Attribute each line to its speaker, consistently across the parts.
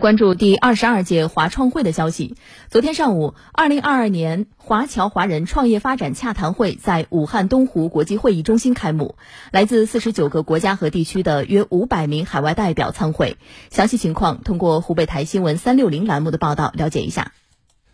Speaker 1: 关注第二十二届华创会的消息。昨天上午，二零二二年华侨华人创业发展洽谈会在武汉东湖国际会议中心开幕，来自四十九个国家和地区的约五百名海外代表参会。详细情况，通过湖北台新闻三六零栏目的报道了解一下。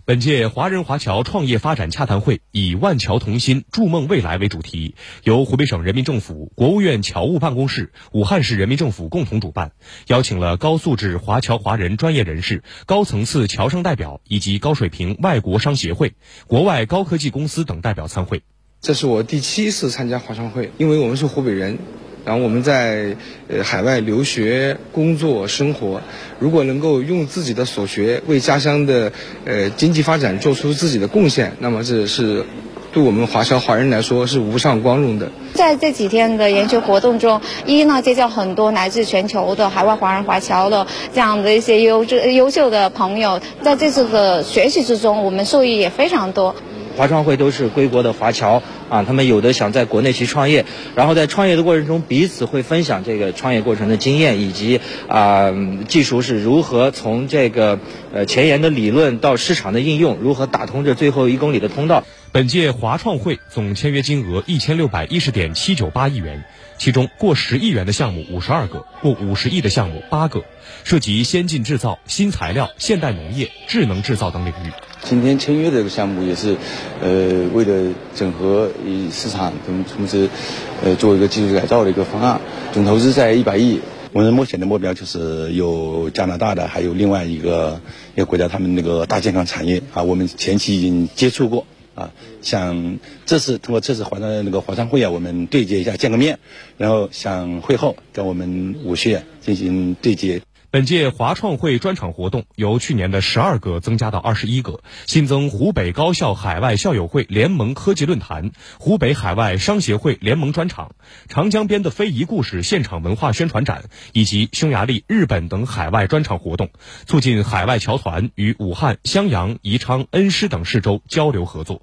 Speaker 2: 本届华人华侨创业发展洽谈会以“万侨同心，筑梦未来”为主题，由湖北省人民政府、国务院侨务办公室、武汉市人民政府共同主办，邀请了高素质华侨华人专业人士、高层次侨商代表以及高水平外国商协会、国外高科技公司等代表参会。
Speaker 3: 这是我第七次参加华商会，因为我们是湖北人。然后我们在呃海外留学、工作、生活，如果能够用自己的所学为家乡的呃经济发展做出自己的贡献，那么这是对我们华侨华人来说是无上光荣的。
Speaker 4: 在这几天的研学活动中，一呢结交很多来自全球的海外华人华侨的这样的一些优质优秀的朋友，在这次的学习之中，我们受益也非常多。
Speaker 5: 华创会都是归国的华侨啊，他们有的想在国内去创业，然后在创业的过程中彼此会分享这个创业过程的经验，以及啊技术是如何从这个呃前沿的理论到市场的应用，如何打通这最后一公里的通道。
Speaker 2: 本届华创会总签约金额一千六百一十点七九八亿元，其中过十亿元的项目五十二个，过五十亿的项目八个，涉及先进制造、新材料、现代农业、智能制造等领域。
Speaker 6: 今天签约的这个项目也是，呃，为了整合以市场，同同时，呃，做一个技术改造的一个方案，总投资在一百亿。我们目前的目标就是有加拿大的，还有另外一个一个国家，他们那个大健康产业啊，我们前期已经接触过啊，想这次通过这次华商那个华商会啊，我们对接一下，见个面，然后想会后跟我们武穴进行对接。
Speaker 2: 本届华创会专场活动由去年的十二个增加到二十一个，新增湖北高校海外校友会联盟科技论坛、湖北海外商协会联盟专场、长江边的非遗故事现场文化宣传展，以及匈牙利、日本等海外专场活动，促进海外侨团与武汉、襄阳、宜昌、恩施等市州交流合作。